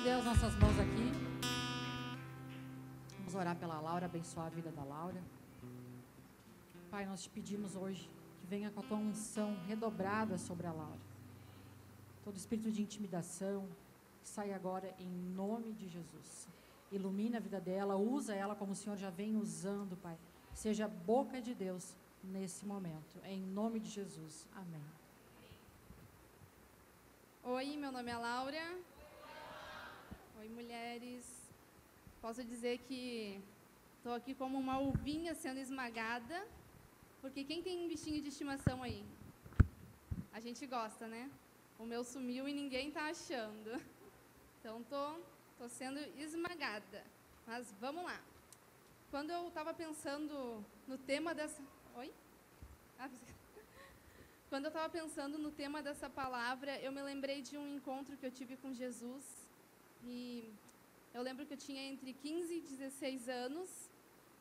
estender as nossas mãos aqui. Vamos orar pela Laura, abençoar a vida da Laura. Pai, nós te pedimos hoje que venha com a tua unção redobrada sobre a Laura. Todo espírito de intimidação, sai agora em nome de Jesus. Ilumina a vida dela, usa ela como o Senhor já vem usando, Pai. Seja boca de Deus nesse momento. Em nome de Jesus. Amém. Oi, meu nome é Laura. Oi, mulheres. Posso dizer que estou aqui como uma uvinha sendo esmagada, porque quem tem um bichinho de estimação aí? A gente gosta, né? O meu sumiu e ninguém está achando. Então, tô, tô sendo esmagada. Mas vamos lá. Quando eu estava pensando no tema dessa. Oi? Ah, quando eu estava pensando no tema dessa palavra, eu me lembrei de um encontro que eu tive com Jesus. E eu lembro que eu tinha entre 15 e 16 anos.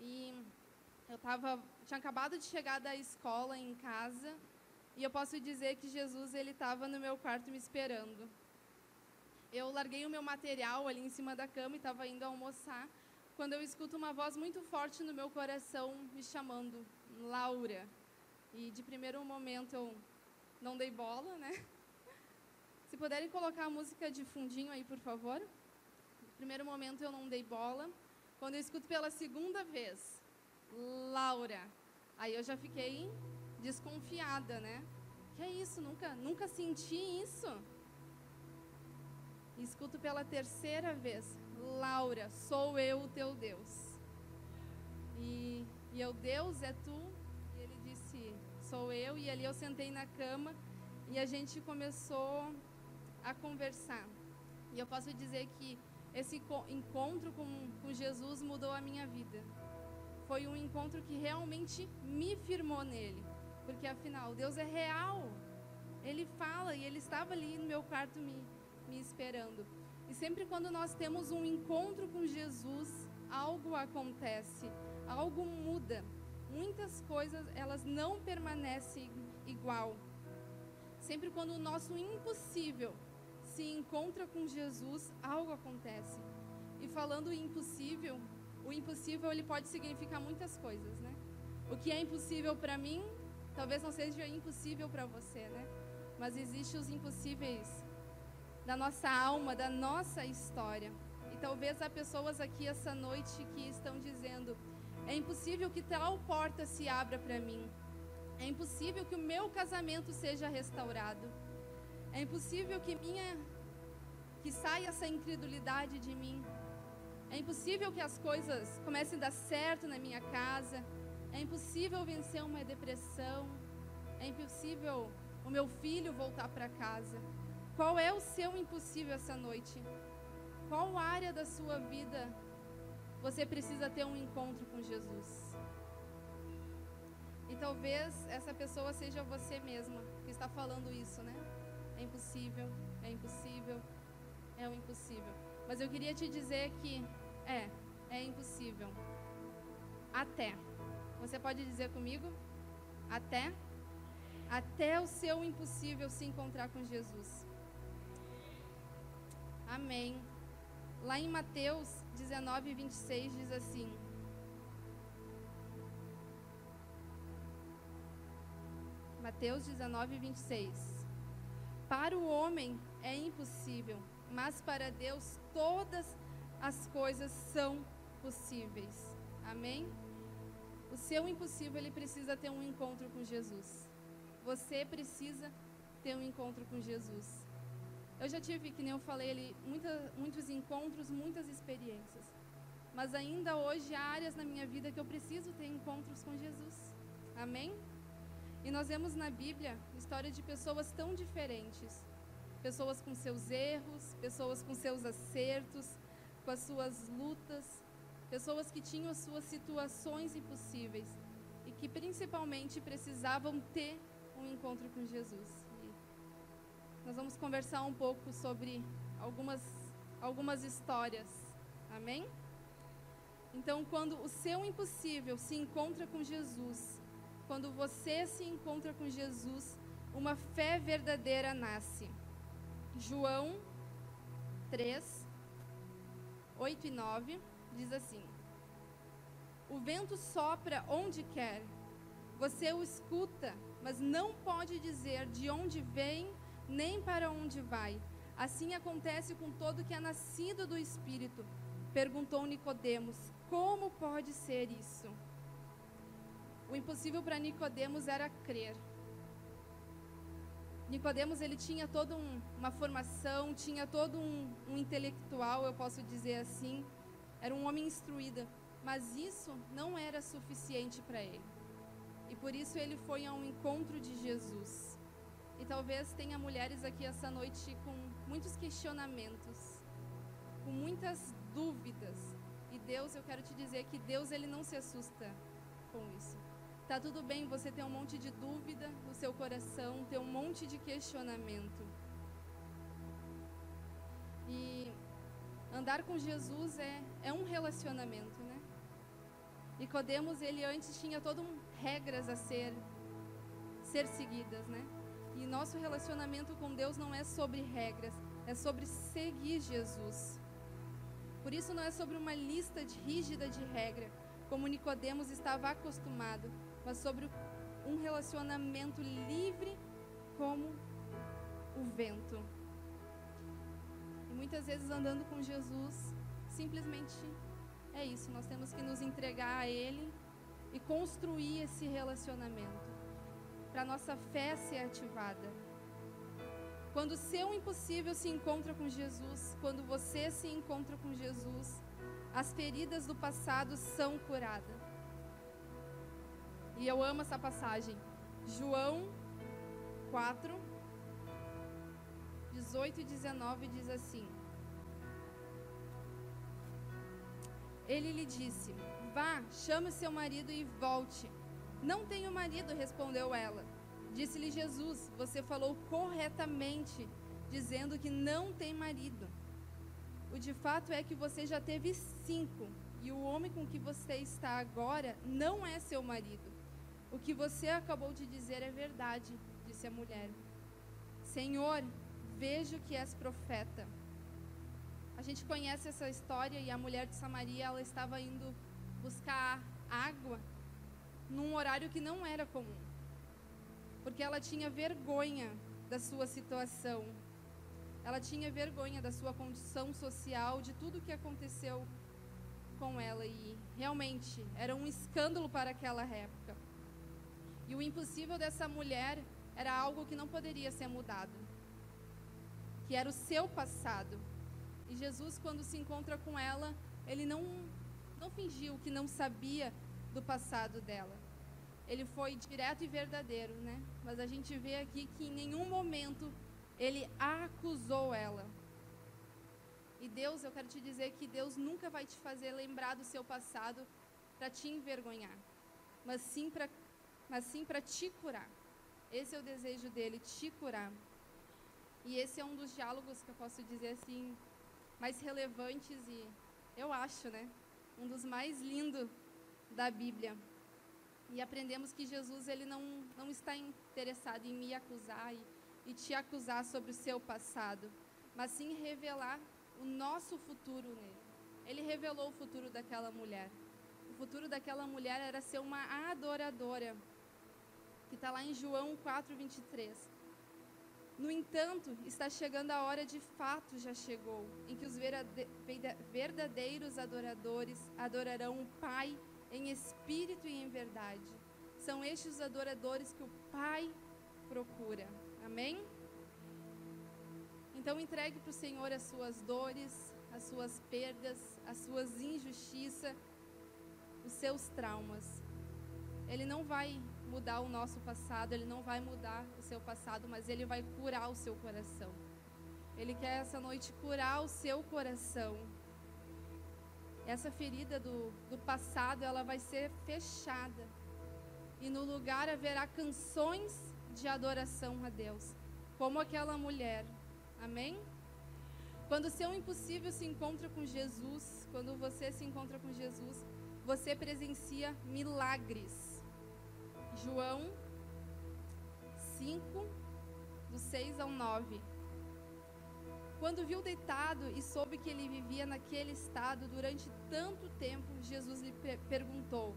E eu tava, tinha acabado de chegar da escola em casa. E eu posso dizer que Jesus ele estava no meu quarto me esperando. Eu larguei o meu material ali em cima da cama e estava indo almoçar, quando eu escuto uma voz muito forte no meu coração me chamando, Laura. E de primeiro momento eu não dei bola, né? Se puderem colocar a música de fundinho aí, por favor. De primeiro momento eu não dei bola. Quando eu escuto pela segunda vez, Laura, aí eu já fiquei desconfiada, né? Que é isso? Nunca, nunca senti isso. E escuto pela terceira vez, Laura, sou eu o teu Deus. E, e eu, Deus é tu? E ele disse, sou eu. E ali eu sentei na cama e a gente começou a conversar. E eu posso dizer que esse encontro com, com Jesus mudou a minha vida. Foi um encontro que realmente me firmou nele. Porque afinal, Deus é real. Ele fala e ele estava ali no meu quarto me, me esperando. E sempre quando nós temos um encontro com Jesus, algo acontece, algo muda. Muitas coisas, elas não permanecem igual. Sempre quando o nosso impossível encontra com Jesus, algo acontece. E falando impossível, o impossível ele pode significar muitas coisas, né? O que é impossível para mim Talvez não seja impossível para você, né? Mas existem os impossíveis da nossa alma, da nossa história. E talvez há pessoas aqui essa noite que estão dizendo: é impossível que tal porta se abra para mim. É impossível que o meu casamento seja restaurado. É impossível que minha que saia essa incredulidade de mim. É impossível que as coisas comecem a dar certo na minha casa. É impossível vencer uma depressão. É impossível o meu filho voltar para casa. Qual é o seu impossível essa noite? Qual área da sua vida você precisa ter um encontro com Jesus? E talvez essa pessoa seja você mesma que está falando isso, né? É impossível, é impossível, é o impossível. Mas eu queria te dizer que é, é impossível. Até. Você pode dizer comigo? Até? Até o seu impossível se encontrar com Jesus. Amém. Lá em Mateus 19, 26 diz assim: Mateus 19, 26. Para o homem é impossível, mas para Deus todas as coisas são possíveis. Amém? O seu impossível, ele precisa ter um encontro com Jesus. Você precisa ter um encontro com Jesus. Eu já tive, que nem eu falei ali, muita, muitos encontros, muitas experiências. Mas ainda hoje há áreas na minha vida que eu preciso ter encontros com Jesus. Amém? E nós vemos na Bíblia história de pessoas tão diferentes. Pessoas com seus erros, pessoas com seus acertos, com as suas lutas, pessoas que tinham as suas situações impossíveis e que principalmente precisavam ter um encontro com Jesus. E nós vamos conversar um pouco sobre algumas, algumas histórias. Amém? Então, quando o seu impossível se encontra com Jesus, quando você se encontra com Jesus, uma fé verdadeira nasce. João 3, 8 e 9, diz assim: O vento sopra onde quer, você o escuta, mas não pode dizer de onde vem nem para onde vai. Assim acontece com todo que é nascido do Espírito. Perguntou Nicodemos: Como pode ser isso? O impossível para Nicodemos era crer. Nicodemos ele tinha toda um, uma formação, tinha todo um, um intelectual, eu posso dizer assim, era um homem instruído, mas isso não era suficiente para ele. E por isso ele foi ao encontro de Jesus. E talvez tenha mulheres aqui essa noite com muitos questionamentos, com muitas dúvidas. E Deus, eu quero te dizer que Deus ele não se assusta com isso. Tá tudo bem você ter um monte de dúvida no seu coração, ter um monte de questionamento. E andar com Jesus é, é um relacionamento, né? Nicodemos, ele antes tinha todas um, regras a ser ser seguidas, né? E nosso relacionamento com Deus não é sobre regras, é sobre seguir Jesus. Por isso não é sobre uma lista de, rígida de regra, como Nicodemos estava acostumado, mas sobre um relacionamento livre como o vento. E muitas vezes andando com Jesus, simplesmente é isso, nós temos que nos entregar a Ele e construir esse relacionamento para nossa fé ser ativada. Quando o seu impossível se encontra com Jesus, quando você se encontra com Jesus, as feridas do passado são curadas. E eu amo essa passagem. João 4, 18 e 19 diz assim: Ele lhe disse: Vá, chame seu marido e volte. Não tenho marido, respondeu ela. Disse-lhe Jesus: Você falou corretamente, dizendo que não tem marido. O de fato é que você já teve cinco, e o homem com que você está agora não é seu marido. O que você acabou de dizer é verdade, disse a mulher. Senhor, vejo que és profeta. A gente conhece essa história e a mulher de Samaria, ela estava indo buscar água num horário que não era comum. Porque ela tinha vergonha da sua situação. Ela tinha vergonha da sua condição social, de tudo que aconteceu com ela e realmente era um escândalo para aquela época. E o impossível dessa mulher era algo que não poderia ser mudado. Que era o seu passado. E Jesus quando se encontra com ela, ele não não fingiu que não sabia do passado dela. Ele foi direto e verdadeiro, né? Mas a gente vê aqui que em nenhum momento ele acusou ela. E Deus, eu quero te dizer que Deus nunca vai te fazer lembrar do seu passado para te envergonhar, mas sim para mas sim para te curar. Esse é o desejo dele, te curar. E esse é um dos diálogos que eu posso dizer assim mais relevantes e eu acho, né, um dos mais lindos da Bíblia. E aprendemos que Jesus ele não, não está interessado em me acusar e, e te acusar sobre o seu passado, mas sim revelar o nosso futuro nele. Ele revelou o futuro daquela mulher. O futuro daquela mulher era ser uma adoradora, que está lá em João 4, 23. No entanto, está chegando a hora de fato, já chegou, em que os verdadeiros adoradores adorarão o Pai em espírito e em verdade. São estes os adoradores que o Pai procura. Amém? Então entregue para o Senhor as suas dores, as suas perdas, as suas injustiças, os seus traumas. Ele não vai mudar o nosso passado, ele não vai mudar o seu passado, mas ele vai curar o seu coração. Ele quer essa noite curar o seu coração. Essa ferida do, do passado, ela vai ser fechada. E no lugar haverá canções de adoração a Deus, como aquela mulher. Amém? Quando o seu impossível se encontra com Jesus, quando você se encontra com Jesus, você presencia milagres. João 5, do 6 ao 9. Quando viu deitado e soube que ele vivia naquele estado durante tanto tempo, Jesus lhe perguntou: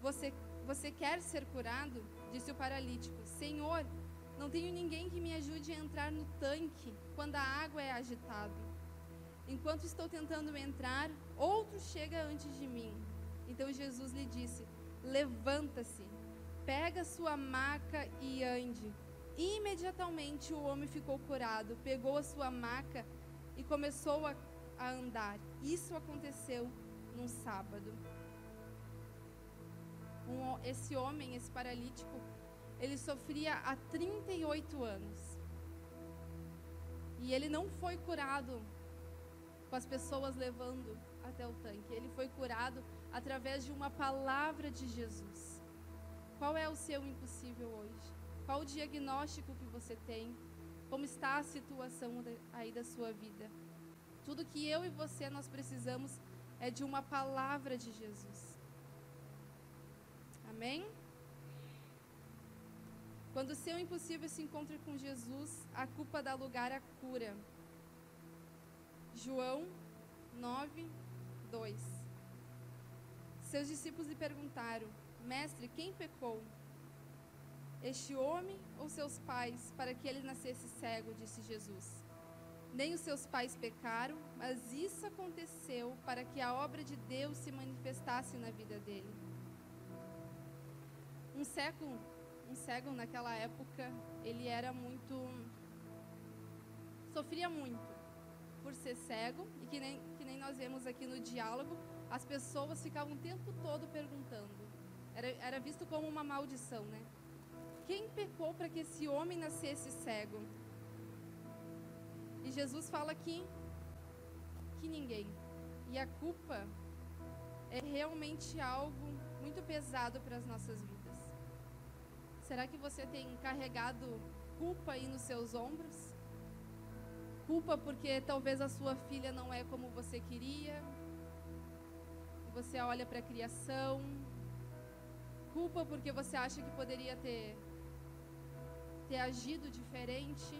Você, você quer ser curado? Disse o paralítico: Senhor, não tenho ninguém que me ajude a entrar no tanque quando a água é agitada. Enquanto estou tentando entrar, outro chega antes de mim. Então Jesus lhe disse: Levanta-se, pega sua maca e ande. Imediatamente o homem ficou curado, pegou a sua maca e começou a, a andar. Isso aconteceu num sábado. Um, esse homem, esse paralítico, ele sofria há 38 anos. E ele não foi curado com as pessoas levando até o tanque. Ele foi curado através de uma palavra de Jesus. Qual é o seu impossível hoje? Qual o diagnóstico que você tem? Como está a situação aí da sua vida? Tudo que eu e você nós precisamos é de uma palavra de Jesus. Amém? Quando o seu impossível se encontra com Jesus, a culpa dá lugar à cura. João 9, 2. Seus discípulos lhe perguntaram: Mestre, quem pecou? Este homem ou seus pais, para que ele nascesse cego? Disse Jesus. Nem os seus pais pecaram, mas isso aconteceu para que a obra de Deus se manifestasse na vida dele. Um século um cego naquela época, ele era muito. sofria muito por ser cego, e que nem, que nem nós vemos aqui no diálogo, as pessoas ficavam o tempo todo perguntando. Era, era visto como uma maldição, né? Quem pecou para que esse homem nascesse cego? E Jesus fala que, que ninguém. E a culpa é realmente algo muito pesado para as nossas vidas. Será que você tem carregado culpa aí nos seus ombros? Culpa porque talvez a sua filha não é como você queria. Você olha para a criação. Culpa porque você acha que poderia ter ter agido diferente,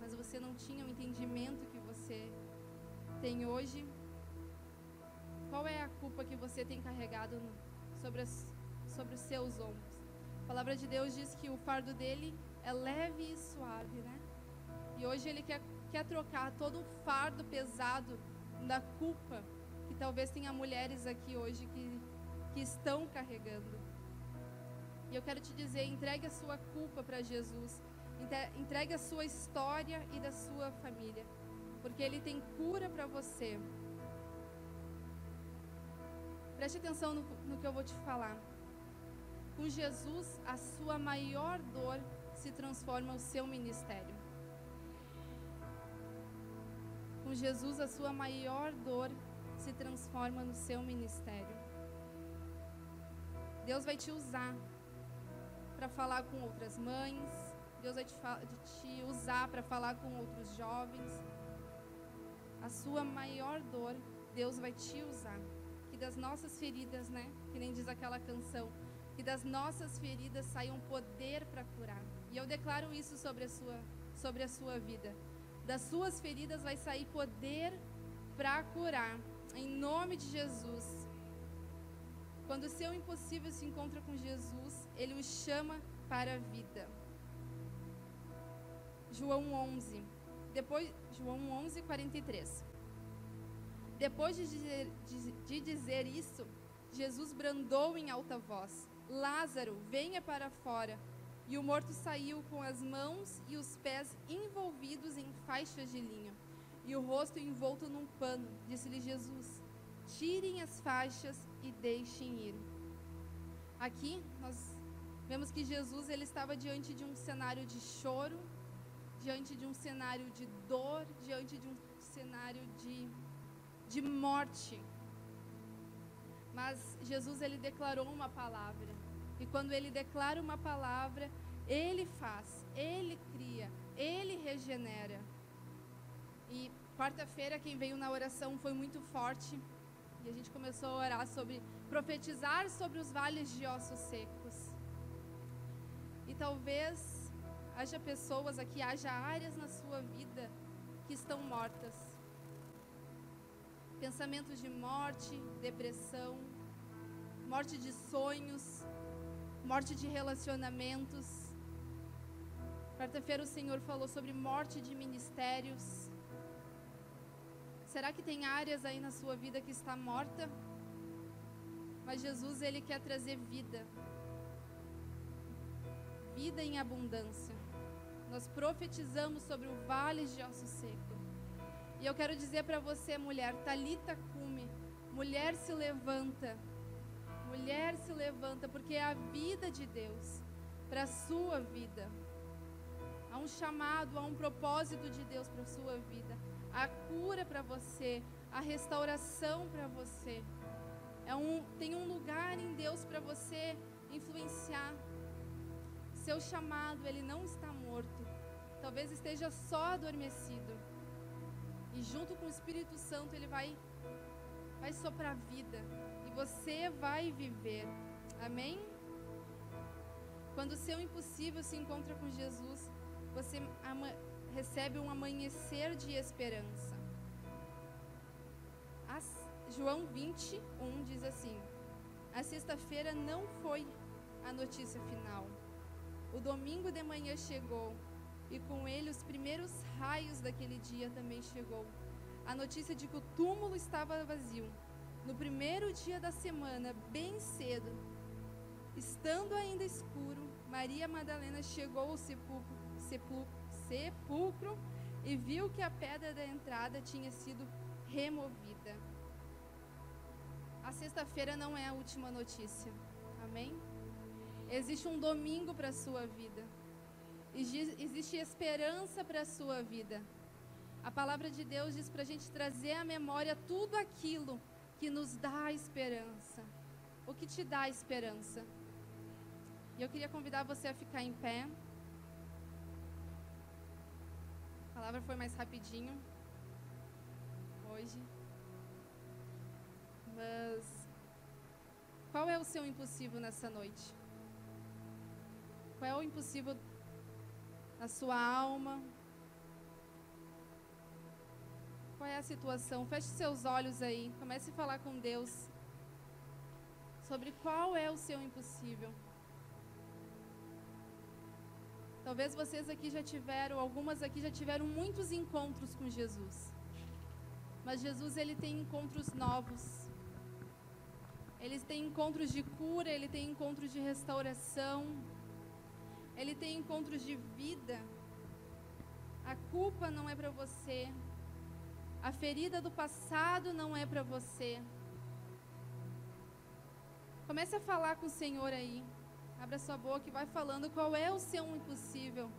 mas você não tinha o entendimento que você tem hoje. Qual é a culpa que você tem carregado sobre, as, sobre os seus ombros? A palavra de Deus diz que o fardo dele é leve e suave, né? E hoje ele quer, quer trocar todo o fardo pesado da culpa que talvez tenha mulheres aqui hoje que, que estão carregando. E eu quero te dizer, entregue a sua culpa para Jesus. Entregue a sua história e da sua família. Porque Ele tem cura para você. Preste atenção no, no que eu vou te falar. Com Jesus, a sua maior dor se transforma o seu ministério. Com Jesus, a sua maior dor se transforma no seu ministério. Deus vai te usar para falar com outras mães, Deus vai te, te usar para falar com outros jovens. A sua maior dor, Deus vai te usar. Que das nossas feridas, né? Que nem diz aquela canção, que das nossas feridas saia um poder para curar. E eu declaro isso sobre a sua, sobre a sua vida. Das suas feridas vai sair poder para curar. Em nome de Jesus. Quando o seu impossível se encontra com Jesus, ele o chama para a vida. João 11. Depois, João 11, 43. Depois de dizer, de, de dizer isso, Jesus brandou em alta voz: Lázaro, venha para fora. E o morto saiu com as mãos e os pés envolvidos em faixas de linho, e o rosto envolto num pano. Disse-lhe Jesus: Tirem as faixas e deixem ir. Aqui nós vemos que Jesus ele estava diante de um cenário de choro, diante de um cenário de dor, diante de um cenário de, de morte. Mas Jesus ele declarou uma palavra. E quando ele declara uma palavra, ele faz, ele cria, ele regenera. E quarta-feira quem veio na oração foi muito forte. E a gente começou a orar sobre profetizar sobre os vales de ossos secos. E talvez haja pessoas aqui, haja áreas na sua vida que estão mortas. Pensamentos de morte, depressão, morte de sonhos, morte de relacionamentos. Quarta-feira o Senhor falou sobre morte de ministérios. Será que tem áreas aí na sua vida que está morta? Mas Jesus, ele quer trazer vida. Vida em abundância. Nós profetizamos sobre o vale de osso seco. E eu quero dizer para você, mulher, Talita cume, mulher se levanta. Mulher se levanta porque é a vida de Deus para a sua vida. Há um chamado, há um propósito de Deus para a sua vida. A cura para você, a restauração para você. É um, tem um lugar em Deus para você influenciar. Seu chamado, ele não está morto. Talvez esteja só adormecido. E junto com o Espírito Santo, ele vai vai soprar vida e você vai viver. Amém? Quando o seu impossível se encontra com Jesus, você recebe um amanhecer de esperança. As, João 21 diz assim: A sexta-feira não foi a notícia final. O domingo de manhã chegou e com ele os primeiros raios daquele dia também chegou. A notícia de que o túmulo estava vazio. No primeiro dia da semana, bem cedo, estando ainda escuro, Maria Madalena chegou ao sepulcro, sepulcro, sepulcro e viu que a pedra da entrada tinha sido removida. A sexta-feira não é a última notícia. Amém? Existe um domingo para a sua vida. Existe esperança para a sua vida. A palavra de Deus diz para a gente trazer à memória tudo aquilo que nos dá esperança. O que te dá esperança? E eu queria convidar você a ficar em pé. Palavra foi mais rapidinho hoje. Mas qual é o seu impossível nessa noite? Qual é o impossível na sua alma? Qual é a situação? Feche seus olhos aí. Comece a falar com Deus sobre qual é o seu impossível. Talvez vocês aqui já tiveram, algumas aqui já tiveram muitos encontros com Jesus. Mas Jesus ele tem encontros novos. Ele tem encontros de cura, ele tem encontros de restauração. Ele tem encontros de vida. A culpa não é para você. A ferida do passado não é para você. Comece a falar com o Senhor aí. Abra sua boca e vai falando qual é o seu impossível.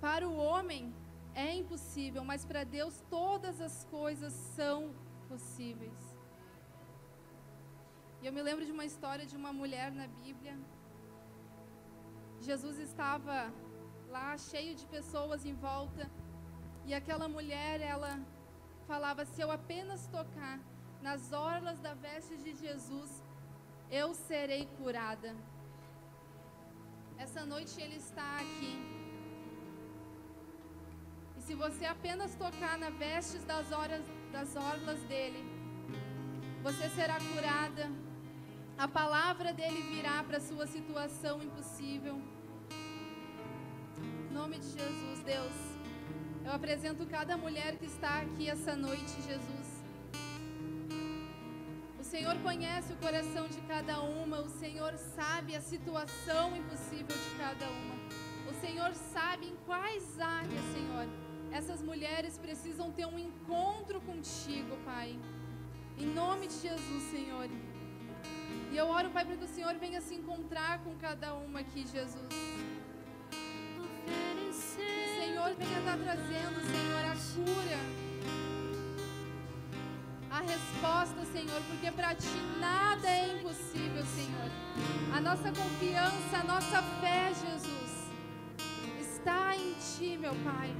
Para o homem é impossível, mas para Deus todas as coisas são possíveis. E eu me lembro de uma história de uma mulher na Bíblia Jesus estava lá cheio de pessoas em volta e aquela mulher, ela falava: se eu apenas tocar nas orlas da veste de Jesus, eu serei curada. Essa noite ele está aqui. E se você apenas tocar na vestes das, horas, das orlas dele, você será curada a palavra dele virá para a sua situação impossível. Em nome de Jesus, Deus. Eu apresento cada mulher que está aqui essa noite, Jesus. O Senhor conhece o coração de cada uma, o Senhor sabe a situação impossível de cada uma. O Senhor sabe em quais áreas, Senhor, essas mulheres precisam ter um encontro contigo, Pai. Em nome de Jesus, Senhor. E eu oro, Pai, para que o Senhor venha se encontrar com cada uma aqui, Jesus. O Senhor venha estar trazendo, Senhor, a cura. A resposta, Senhor, porque para ti nada é impossível, Senhor. A nossa confiança, a nossa fé, Jesus, está em ti, meu Pai.